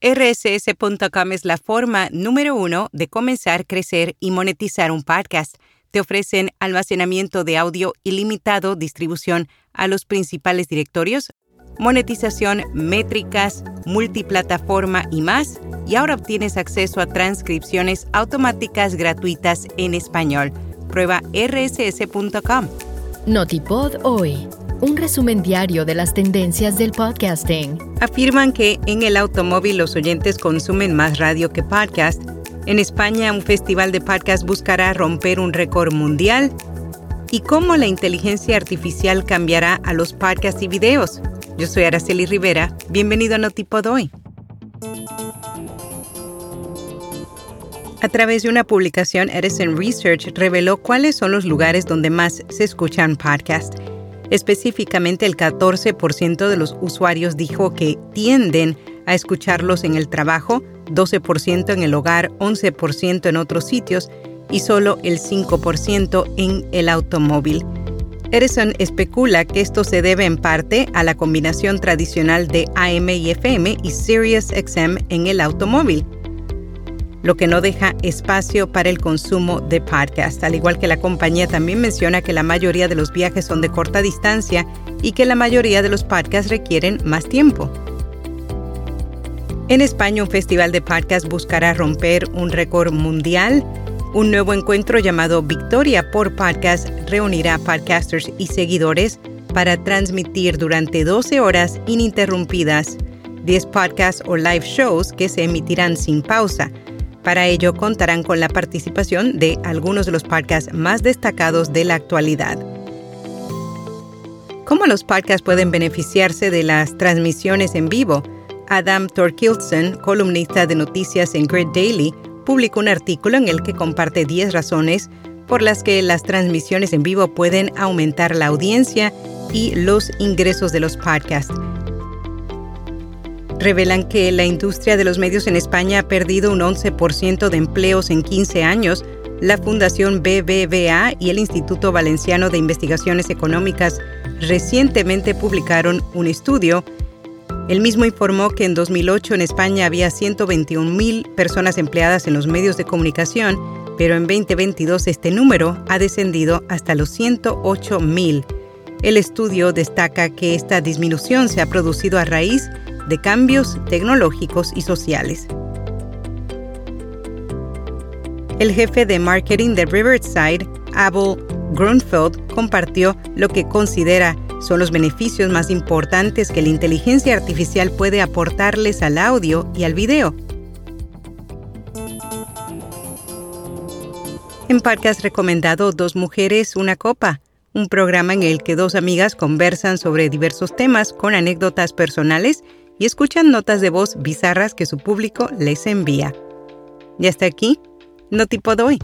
rss.com es la forma número uno de comenzar, crecer y monetizar un podcast. Te ofrecen almacenamiento de audio ilimitado, distribución a los principales directorios, monetización, métricas, multiplataforma y más. Y ahora obtienes acceso a transcripciones automáticas gratuitas en español. Prueba rss.com. Notipod hoy un resumen diario de las tendencias del podcasting. Afirman que en el automóvil los oyentes consumen más radio que podcast. En España, un festival de podcast buscará romper un récord mundial. ¿Y cómo la inteligencia artificial cambiará a los podcasts y videos? Yo soy Araceli Rivera. Bienvenido a Notipod hoy. A través de una publicación, Edison Research reveló cuáles son los lugares donde más se escuchan podcasts. Específicamente, el 14% de los usuarios dijo que tienden a escucharlos en el trabajo, 12% en el hogar, 11% en otros sitios y solo el 5% en el automóvil. Edison especula que esto se debe en parte a la combinación tradicional de AM y FM y Sirius XM en el automóvil lo que no deja espacio para el consumo de podcast. Al igual que la compañía también menciona que la mayoría de los viajes son de corta distancia y que la mayoría de los podcasts requieren más tiempo. En España, un festival de podcast buscará romper un récord mundial. Un nuevo encuentro llamado Victoria por Podcast reunirá podcasters y seguidores para transmitir durante 12 horas ininterrumpidas 10 podcasts o live shows que se emitirán sin pausa para ello contarán con la participación de algunos de los podcasts más destacados de la actualidad. ¿Cómo los podcasts pueden beneficiarse de las transmisiones en vivo? Adam Torkildsen, columnista de noticias en Grid Daily, publicó un artículo en el que comparte 10 razones por las que las transmisiones en vivo pueden aumentar la audiencia y los ingresos de los podcasts revelan que la industria de los medios en España ha perdido un 11% de empleos en 15 años. La Fundación BBVA y el Instituto Valenciano de Investigaciones Económicas recientemente publicaron un estudio. El mismo informó que en 2008 en España había 121 mil personas empleadas en los medios de comunicación, pero en 2022 este número ha descendido hasta los 108 mil. El estudio destaca que esta disminución se ha producido a raíz cambios tecnológicos y sociales. El jefe de marketing de Riverside, Abel Grunfeld, compartió lo que considera son los beneficios más importantes que la inteligencia artificial puede aportarles al audio y al video. En podcast recomendado Dos Mujeres, Una Copa, un programa en el que dos amigas conversan sobre diversos temas con anécdotas personales y escuchan notas de voz bizarras que su público les envía. Y hasta aquí, no tipo de hoy.